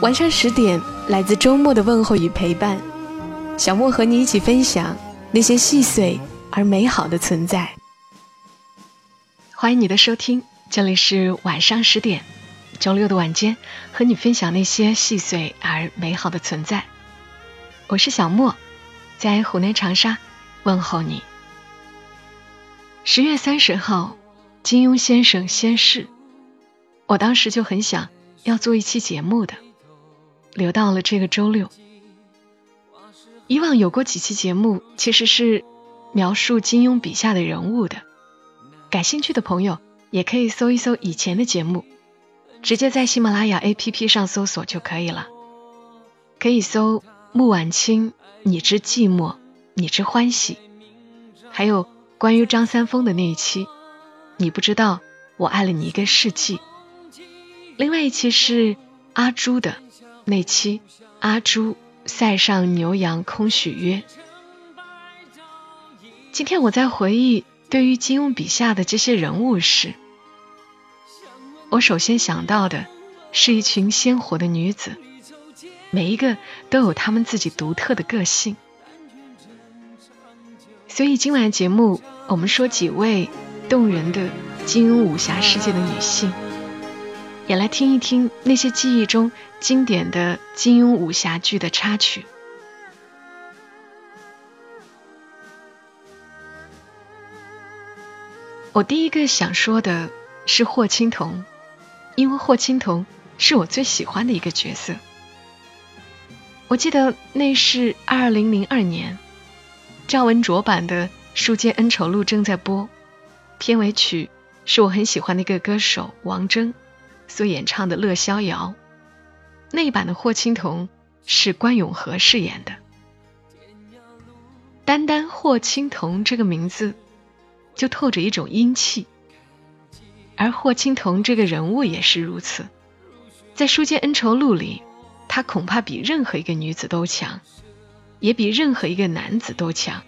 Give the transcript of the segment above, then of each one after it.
晚上十点，来自周末的问候与陪伴，小莫和你一起分享那些细碎而美好的存在。欢迎你的收听，这里是晚上十点，周六的晚间，和你分享那些细碎而美好的存在。我是小莫，在湖南长沙问候你。十月三十号，金庸先生仙逝，我当时就很想要做一期节目的。留到了这个周六。以往有过几期节目，其实是描述金庸笔下的人物的。感兴趣的朋友也可以搜一搜以前的节目，直接在喜马拉雅 APP 上搜索就可以了。可以搜穆婉清，你之寂寞，你之欢喜，还有关于张三丰的那一期，你不知道我爱了你一个世纪。另外一期是阿朱的。那期阿朱塞上牛羊空许约。今天我在回忆对于金庸笔下的这些人物时，我首先想到的是一群鲜活的女子，每一个都有她们自己独特的个性。所以今晚的节目我们说几位动人的金庸武侠世界的女性。也来听一听那些记忆中经典的金庸武侠剧的插曲。我第一个想说的是霍青桐，因为霍青桐是我最喜欢的一个角色。我记得那是二零零二年，赵文卓版的《书剑恩仇录》正在播，片尾曲是我很喜欢的一个歌手王铮。所演唱的《乐逍遥》，那一版的霍青桐是关咏荷饰演的。单单霍青桐这个名字就透着一种英气，而霍青桐这个人物也是如此。在《书剑恩仇录》里，她恐怕比任何一个女子都强，也比任何一个男子都强。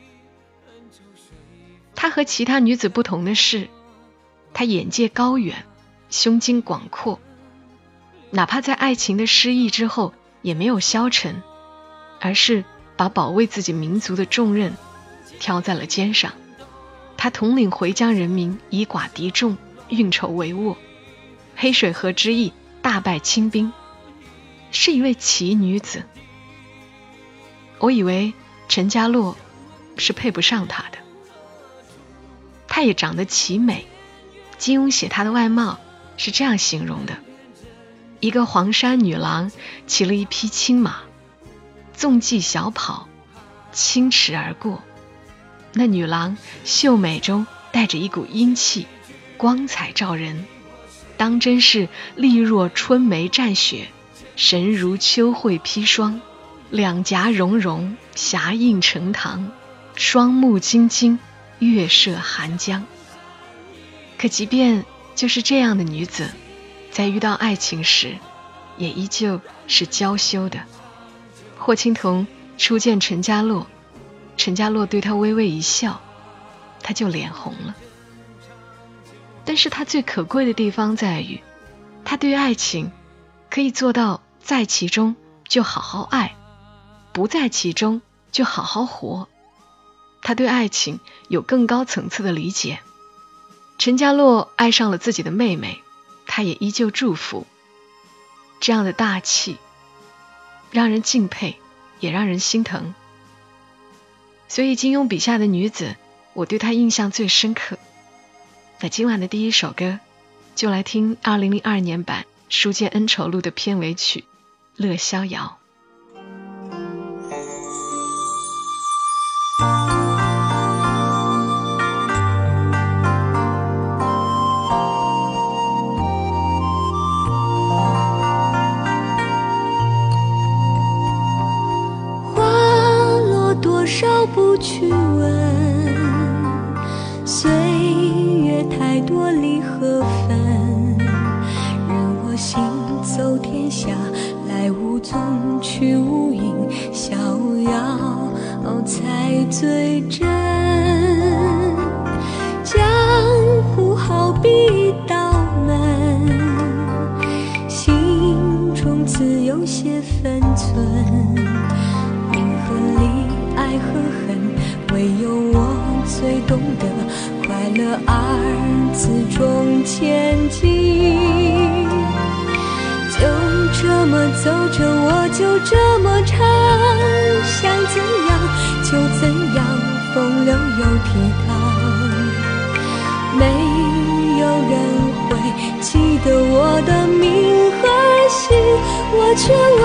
她和其他女子不同的是，她眼界高远。胸襟广阔，哪怕在爱情的失意之后，也没有消沉，而是把保卫自己民族的重任挑在了肩上。他统领回疆人民，以寡敌众，运筹帷幄，黑水河之役大败清兵，是一位奇女子。我以为陈家洛是配不上她的，她也长得奇美。金庸写她的外貌。是这样形容的：一个黄山女郎骑了一匹青马，纵骑小跑，轻驰而过。那女郎秀美中带着一股英气，光彩照人，当真是丽若春梅绽雪，神如秋慧披霜，两颊融融，霞映成堂，双目晶晶，月射寒江。可即便。就是这样的女子，在遇到爱情时，也依旧是娇羞的。霍青桐初见陈家洛，陈家洛对她微微一笑，她就脸红了。但是她最可贵的地方在于，她对爱情可以做到在其中就好好爱，不在其中就好好活。她对爱情有更高层次的理解。陈家洛爱上了自己的妹妹，他也依旧祝福。这样的大气，让人敬佩，也让人心疼。所以金庸笔下的女子，我对她印象最深刻。那今晚的第一首歌，就来听二零零二年版《书剑恩仇录》的片尾曲《乐逍遥》。最懂得快乐二字中前进，就这么走着，我就这么唱，想怎样就怎样，风流又倜傥，没有人会记得我的名和姓，我却忘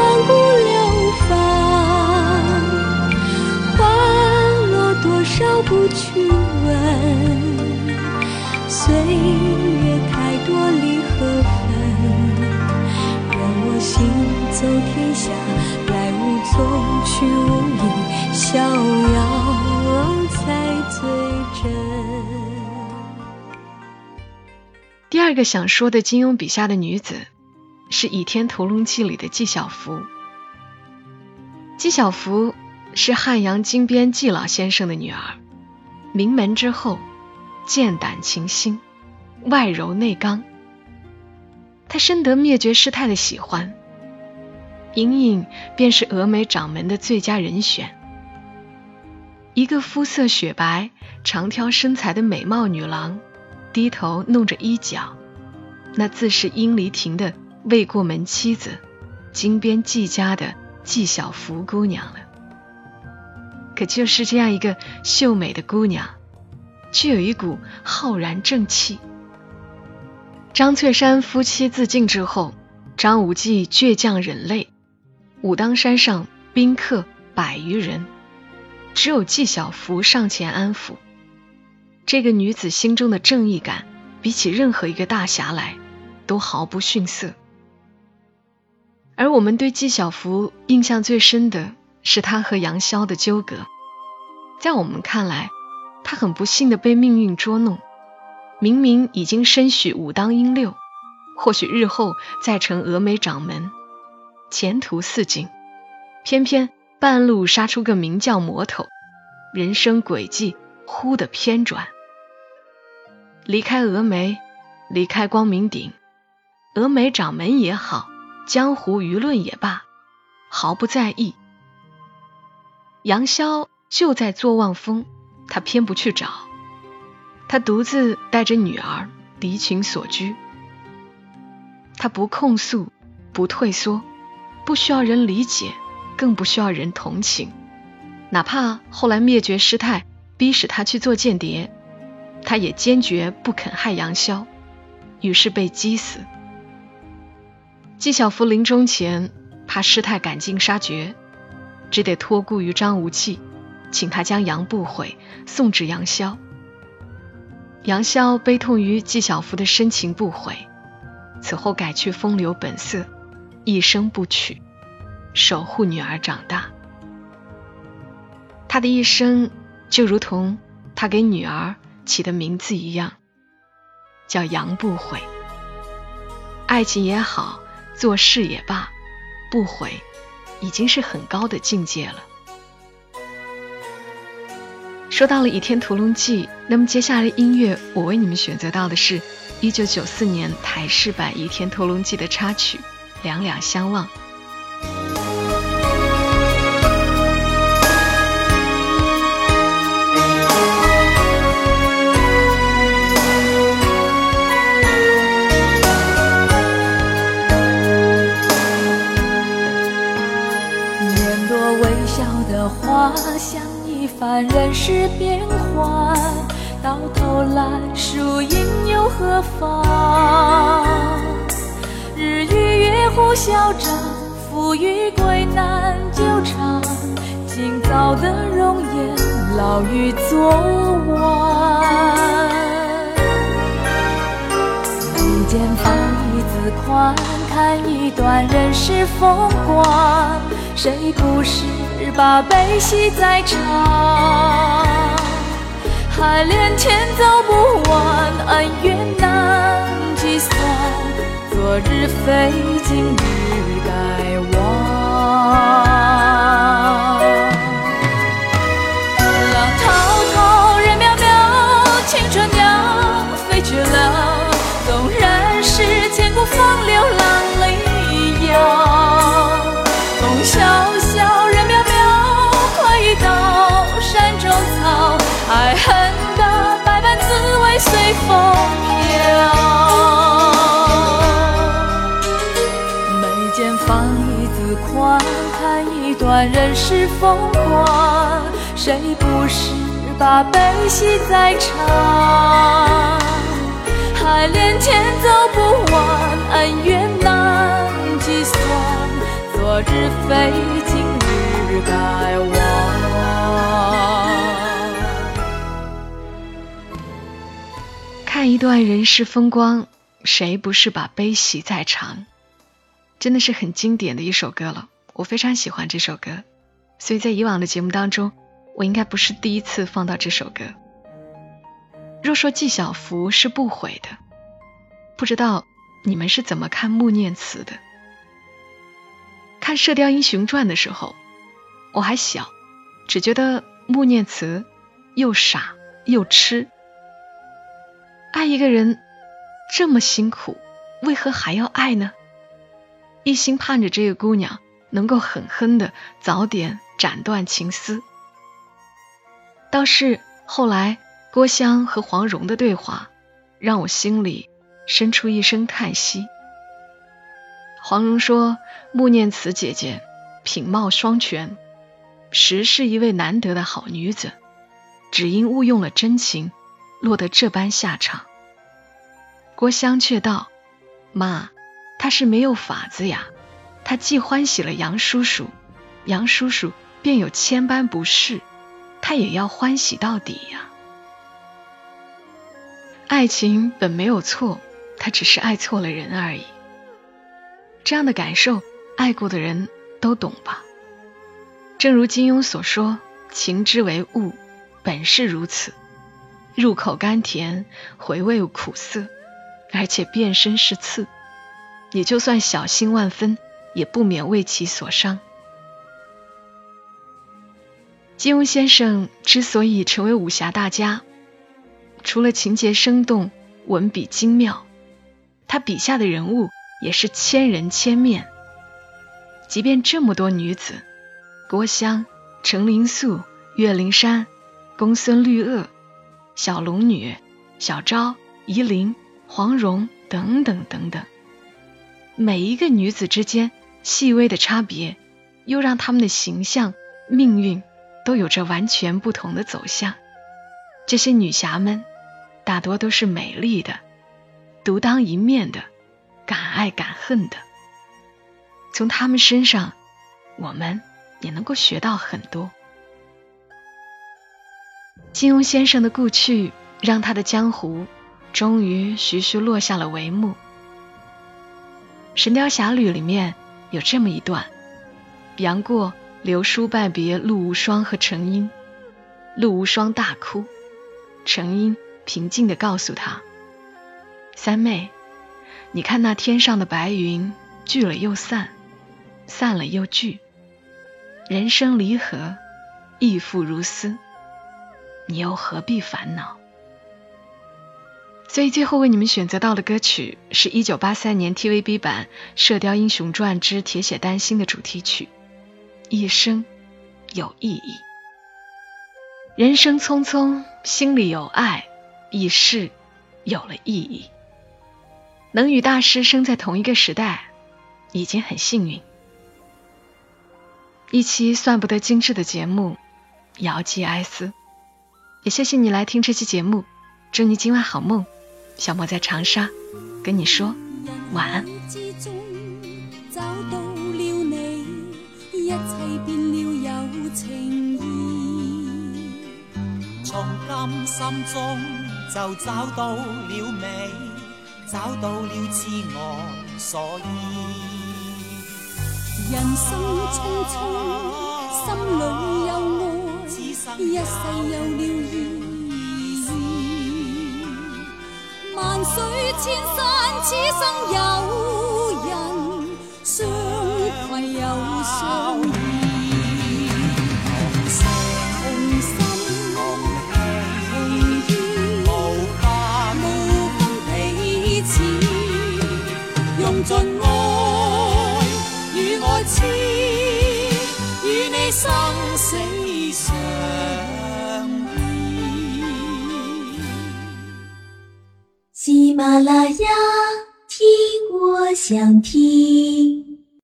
岁月太多离合分，任我行走天下，来无踪，去无影，逍遥才最真。第二个想说的金庸笔下的女子，是《倚天屠龙记》里的纪晓芙。纪晓芙。是汉阳金边纪老先生的女儿，名门之后，剑胆琴心，外柔内刚。她深得灭绝师太的喜欢，隐隐便是峨眉掌门的最佳人选。一个肤色雪白、长挑身材的美貌女郎，低头弄着衣角，那自是殷离亭的未过门妻子，金边季家的纪晓芙姑娘了。可就是这样一个秀美的姑娘，却有一股浩然正气。张翠山夫妻自尽之后，张无忌倔强忍泪，武当山上宾客百余人，只有纪晓芙上前安抚。这个女子心中的正义感，比起任何一个大侠来，都毫不逊色。而我们对纪晓芙印象最深的。是他和杨逍的纠葛，在我们看来，他很不幸的被命运捉弄。明明已经身许武当英六，或许日后再成峨眉掌门，前途似锦，偏偏半路杀出个名叫魔头，人生轨迹忽的偏转。离开峨眉，离开光明顶，峨眉掌门也好，江湖舆论也罢，毫不在意。杨逍就在坐望峰，他偏不去找。他独自带着女儿离群所居。他不控诉，不退缩，不需要人理解，更不需要人同情。哪怕后来灭绝师太，逼使他去做间谍，他也坚决不肯害杨逍，于是被击死。纪晓芙临终前，怕师太赶尽杀绝。只得托孤于张无忌，请他将杨不悔送至杨逍。杨逍悲痛于纪晓芙的深情不悔，此后改去风流本色，一生不娶，守护女儿长大。他的一生就如同他给女儿起的名字一样，叫杨不悔。爱情也好，做事也罢，不悔。已经是很高的境界了。说到了《倚天屠龙记》，那么接下来音乐我为你们选择到的是一九九四年台式版《倚天屠龙记》的插曲《两两相望》。月互消长，富与贵难久长。今早的容颜，老于昨晚。一间房，一字宽。看一段人世风光，谁不是把悲喜在尝？海连天走不完，恩怨难，昨日非今日该忘。人世风光，谁不是把悲喜在尝？海连天走不完，恩怨难计算，昨日非今日该忘。看一段人世风光，谁不是把悲喜在尝？真的是很经典的一首歌了。我非常喜欢这首歌，所以在以往的节目当中，我应该不是第一次放到这首歌。若说纪晓芙是不悔的，不知道你们是怎么看穆念慈的？看《射雕英雄传》的时候，我还小，只觉得穆念慈又傻又痴。爱一个人这么辛苦，为何还要爱呢？一心盼着这个姑娘。能够狠狠的早点斩断情丝。倒是后来郭襄和黄蓉的对话，让我心里生出一声叹息。黄蓉说：“穆念慈姐姐品貌双全，实是一位难得的好女子，只因误用了真情，落得这般下场。”郭襄却道：“妈，她是没有法子呀。”他既欢喜了杨叔叔，杨叔叔便有千般不是，他也要欢喜到底呀。爱情本没有错，他只是爱错了人而已。这样的感受，爱过的人都懂吧？正如金庸所说：“情之为物，本是如此，入口甘甜，回味苦涩，而且变身是刺。也就算小心万分。”也不免为其所伤。金庸先生之所以成为武侠大家，除了情节生动、文笔精妙，他笔下的人物也是千人千面。即便这么多女子，郭襄、程灵素、岳灵珊、公孙绿萼、小龙女、小昭、夷陵、黄蓉等等等等，每一个女子之间。细微的差别，又让他们的形象、命运都有着完全不同的走向。这些女侠们，大多都是美丽的、独当一面的、敢爱敢恨的。从她们身上，我们也能够学到很多。金庸先生的故去，让他的江湖终于徐徐落下了帷幕。《神雕侠侣》里面。有这么一段：杨过、刘叔拜别陆无双和程英，陆无双大哭，程英平静地告诉他：“三妹，你看那天上的白云聚了又散，散了又聚，人生离合，亦复如斯，你又何必烦恼？”所以最后为你们选择到的歌曲是一九八三年 TVB 版《射雕英雄传之铁血丹心》的主题曲，《一生有意义》。人生匆匆，心里有爱，一世有了意义。能与大师生在同一个时代，已经很幸运。一期算不得精致的节目，遥寄哀思。也谢谢你来听这期节目，祝你今晚好梦。小莫在长沙跟你说晚安。找到了你一切变了有情意从今心中就找到了美找到了自我所以人生匆匆，心里有爱，一世有了意万水千山，此生有想听。